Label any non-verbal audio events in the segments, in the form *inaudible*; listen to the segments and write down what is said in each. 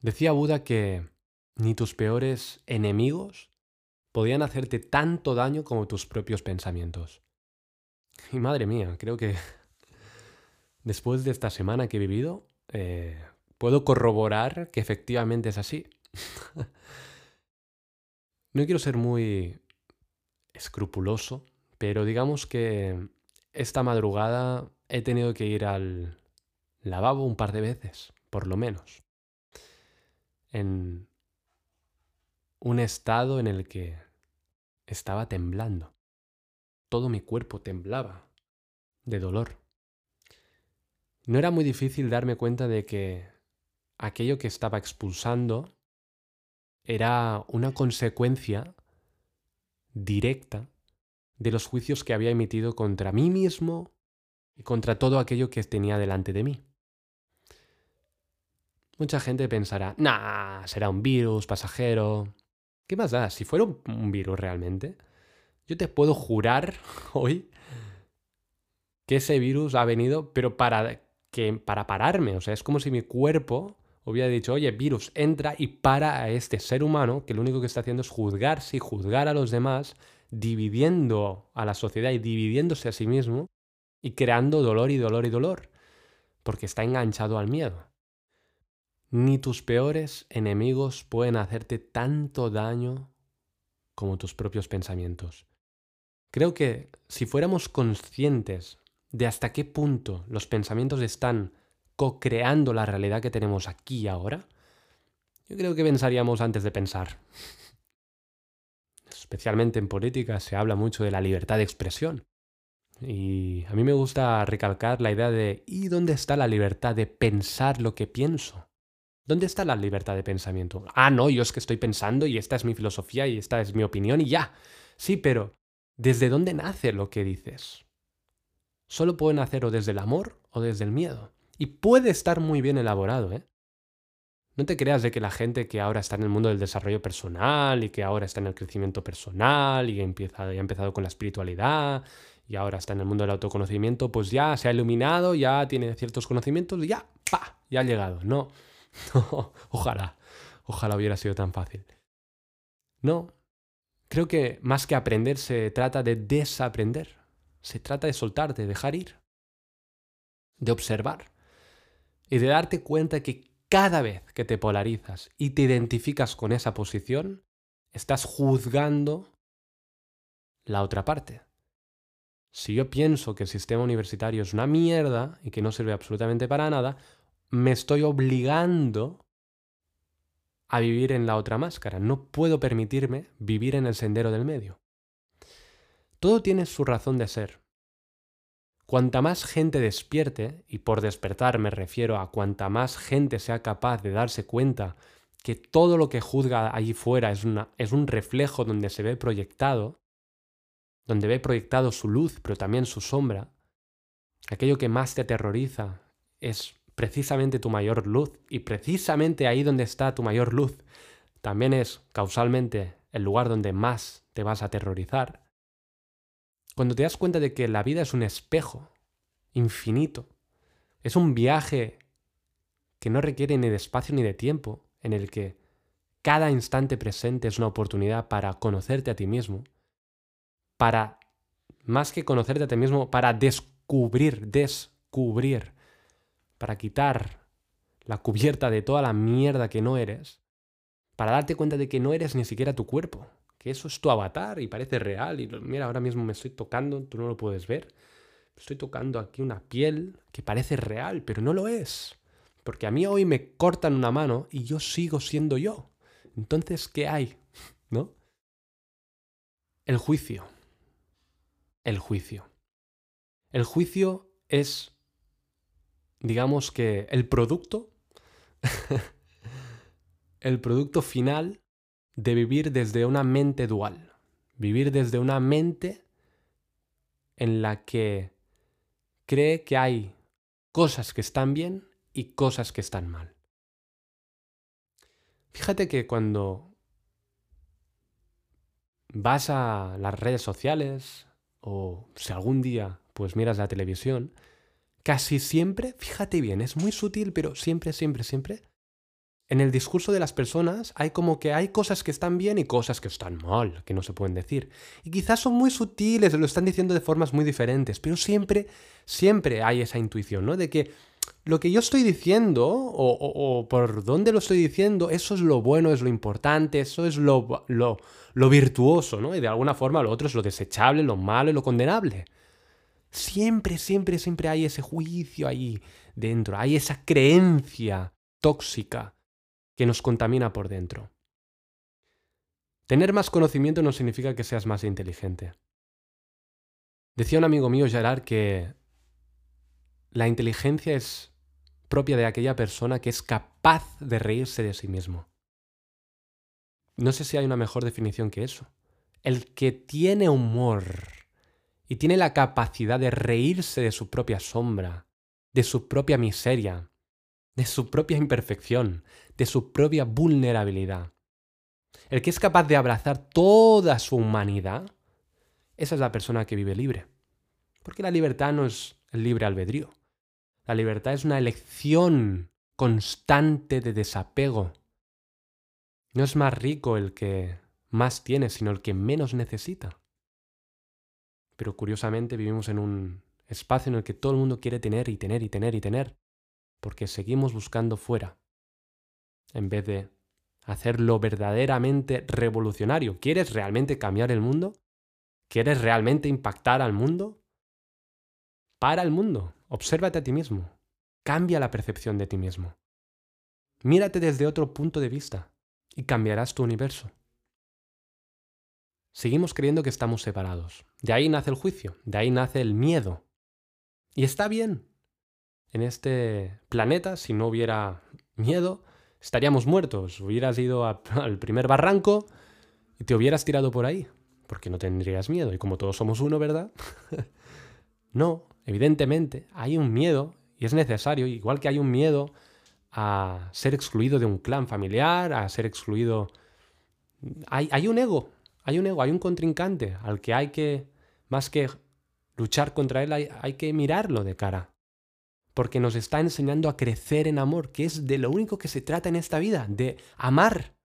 Decía Buda que ni tus peores enemigos podían hacerte tanto daño como tus propios pensamientos. Y madre mía, creo que *laughs* después de esta semana que he vivido, eh, puedo corroborar que efectivamente es así. *laughs* no quiero ser muy escrupuloso, pero digamos que esta madrugada he tenido que ir al lavabo un par de veces, por lo menos. En un estado en el que estaba temblando. Todo mi cuerpo temblaba de dolor. No era muy difícil darme cuenta de que aquello que estaba expulsando era una consecuencia directa de los juicios que había emitido contra mí mismo y contra todo aquello que tenía delante de mí. Mucha gente pensará, nah, será un virus pasajero. ¿Qué más da? Si fuera un virus realmente, yo te puedo jurar *laughs* hoy que ese virus ha venido, pero para, que, para pararme. O sea, es como si mi cuerpo hubiera dicho, oye, virus, entra y para a este ser humano que lo único que está haciendo es juzgarse y juzgar a los demás, dividiendo a la sociedad y dividiéndose a sí mismo y creando dolor y dolor y dolor, porque está enganchado al miedo. Ni tus peores enemigos pueden hacerte tanto daño como tus propios pensamientos. Creo que si fuéramos conscientes de hasta qué punto los pensamientos están co-creando la realidad que tenemos aquí y ahora, yo creo que pensaríamos antes de pensar. Especialmente en política se habla mucho de la libertad de expresión. Y a mí me gusta recalcar la idea de ¿y dónde está la libertad de pensar lo que pienso? ¿Dónde está la libertad de pensamiento? Ah, no, yo es que estoy pensando y esta es mi filosofía y esta es mi opinión y ya. Sí, pero ¿desde dónde nace lo que dices? Solo puede nacer o desde el amor o desde el miedo. Y puede estar muy bien elaborado, ¿eh? No te creas de que la gente que ahora está en el mundo del desarrollo personal y que ahora está en el crecimiento personal y empieza, ha empezado con la espiritualidad y ahora está en el mundo del autoconocimiento, pues ya se ha iluminado, ya tiene ciertos conocimientos y ya, ¡pa! Ya ha llegado. No, *laughs* ojalá, ojalá hubiera sido tan fácil. No, creo que más que aprender se trata de desaprender. Se trata de soltarte, de dejar ir, de observar y de darte cuenta que cada vez que te polarizas y te identificas con esa posición, estás juzgando la otra parte. Si yo pienso que el sistema universitario es una mierda y que no sirve absolutamente para nada, me estoy obligando a vivir en la otra máscara. No puedo permitirme vivir en el sendero del medio. Todo tiene su razón de ser. Cuanta más gente despierte, y por despertar me refiero a cuanta más gente sea capaz de darse cuenta que todo lo que juzga allí fuera es, es un reflejo donde se ve proyectado, donde ve proyectado su luz, pero también su sombra, aquello que más te aterroriza es precisamente tu mayor luz, y precisamente ahí donde está tu mayor luz, también es causalmente el lugar donde más te vas a aterrorizar. Cuando te das cuenta de que la vida es un espejo infinito, es un viaje que no requiere ni de espacio ni de tiempo, en el que cada instante presente es una oportunidad para conocerte a ti mismo, para, más que conocerte a ti mismo, para descubrir, descubrir, para quitar la cubierta de toda la mierda que no eres, para darte cuenta de que no eres ni siquiera tu cuerpo, que eso es tu avatar y parece real. Y mira, ahora mismo me estoy tocando, tú no lo puedes ver. Estoy tocando aquí una piel que parece real, pero no lo es. Porque a mí hoy me cortan una mano y yo sigo siendo yo. Entonces, ¿qué hay? *laughs* ¿No? El juicio. El juicio. El juicio es, digamos que, el producto, *laughs* el producto final de vivir desde una mente dual, vivir desde una mente en la que cree que hay cosas que están bien y cosas que están mal. Fíjate que cuando vas a las redes sociales o si algún día pues miras la televisión, casi siempre, fíjate bien, es muy sutil, pero siempre, siempre, siempre, en el discurso de las personas hay como que hay cosas que están bien y cosas que están mal, que no se pueden decir. Y quizás son muy sutiles, lo están diciendo de formas muy diferentes, pero siempre, siempre hay esa intuición, ¿no? De que lo que yo estoy diciendo, o, por dónde lo estoy diciendo, eso es lo bueno, es lo importante, eso es lo, lo, lo virtuoso, ¿no? Y de alguna forma lo otro es lo desechable, lo malo y lo condenable. Siempre, siempre, siempre hay ese juicio ahí dentro, hay esa creencia tóxica que nos contamina por dentro. Tener más conocimiento no significa que seas más inteligente. Decía un amigo mío, Gerard, que la inteligencia es propia de aquella persona que es capaz de reírse de sí mismo. No sé si hay una mejor definición que eso. El que tiene humor y tiene la capacidad de reírse de su propia sombra, de su propia miseria, de su propia imperfección, de su propia vulnerabilidad. El que es capaz de abrazar toda su humanidad, esa es la persona que vive libre. Porque la libertad no es el libre albedrío. La libertad es una elección constante de desapego. No es más rico el que más tiene, sino el que menos necesita. Pero curiosamente vivimos en un espacio en el que todo el mundo quiere tener y tener y tener y tener porque seguimos buscando fuera, en vez de hacerlo verdaderamente revolucionario. ¿Quieres realmente cambiar el mundo? ¿Quieres realmente impactar al mundo? Para el mundo, obsérvate a ti mismo, cambia la percepción de ti mismo. Mírate desde otro punto de vista y cambiarás tu universo. Seguimos creyendo que estamos separados. De ahí nace el juicio, de ahí nace el miedo. Y está bien, en este planeta, si no hubiera miedo, estaríamos muertos. Hubieras ido *laughs* al primer barranco y te hubieras tirado por ahí, porque no tendrías miedo. Y como todos somos uno, ¿verdad? *laughs* no, evidentemente, hay un miedo y es necesario, igual que hay un miedo a ser excluido de un clan familiar, a ser excluido... Hay, un ego, hay un ego, hay un contrincante al que hay que, más que luchar contra él, hay que mirarlo de cara. Porque nos está enseñando a crecer en amor, que es de lo único que se trata en esta vida, de amar,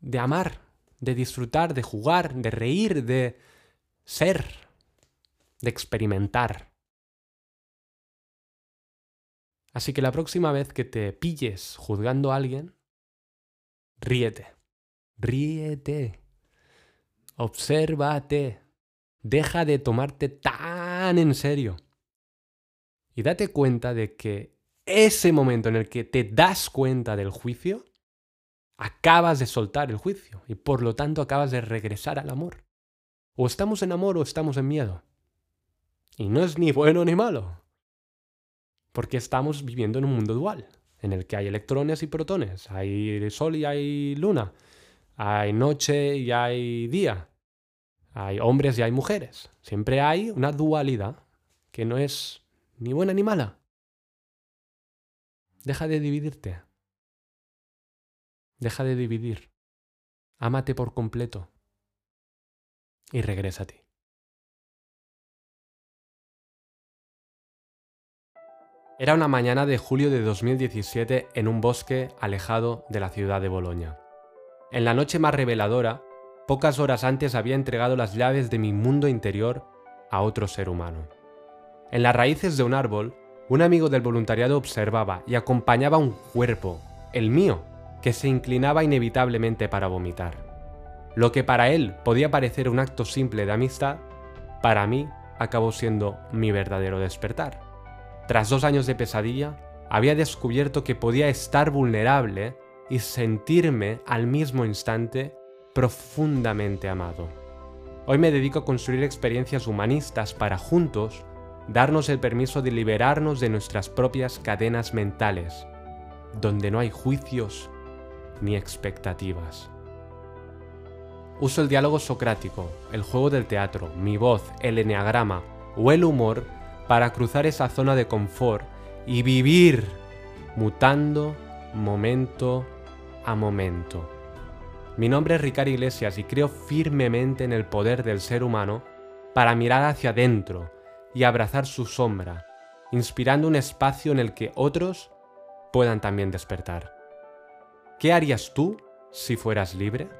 de amar, de disfrutar, de jugar, de reír, de ser, de experimentar. Así que la próxima vez que te pilles juzgando a alguien, ríete, ríete, obsérvate, deja de tomarte tan en serio y date cuenta de que ese momento en el que te das cuenta del juicio, acabas de soltar el juicio y por lo tanto acabas de regresar al amor. O estamos en amor o estamos en miedo. Y no es ni bueno ni malo. Porque estamos viviendo en un mundo dual, en el que hay electrones y protones, hay sol y hay luna, hay noche y hay día, hay hombres y hay mujeres. Siempre hay una dualidad que no es ni buena ni mala. Deja de dividirte. Deja de dividir. Ámate por completo. Y regresa a ti. Era una mañana de julio de 2017 en un bosque alejado de la ciudad de Boloña. En la noche más reveladora, pocas horas antes había entregado las llaves de mi mundo interior a otro ser humano. En las raíces de un árbol, un amigo del voluntariado observaba y acompañaba un cuerpo, el mío, que se inclinaba inevitablemente para vomitar. Lo que para él podía parecer un acto simple de amistad, para mí acabó siendo mi verdadero despertar. Tras dos años de pesadilla, había descubierto que podía estar vulnerable y sentirme al mismo instante profundamente amado. Hoy me dedico a construir experiencias humanistas para juntos darnos el permiso de liberarnos de nuestras propias cadenas mentales, donde no hay juicios ni expectativas. Uso el diálogo socrático, el juego del teatro, mi voz, el eneagrama o el humor para cruzar esa zona de confort y vivir mutando momento a momento. Mi nombre es Ricardo Iglesias y creo firmemente en el poder del ser humano para mirar hacia adentro, y abrazar su sombra, inspirando un espacio en el que otros puedan también despertar. ¿Qué harías tú si fueras libre?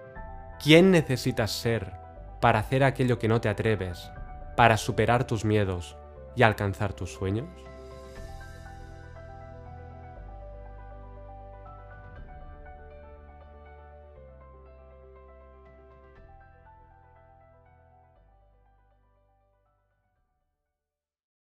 ¿Quién necesitas ser para hacer aquello que no te atreves, para superar tus miedos y alcanzar tus sueños?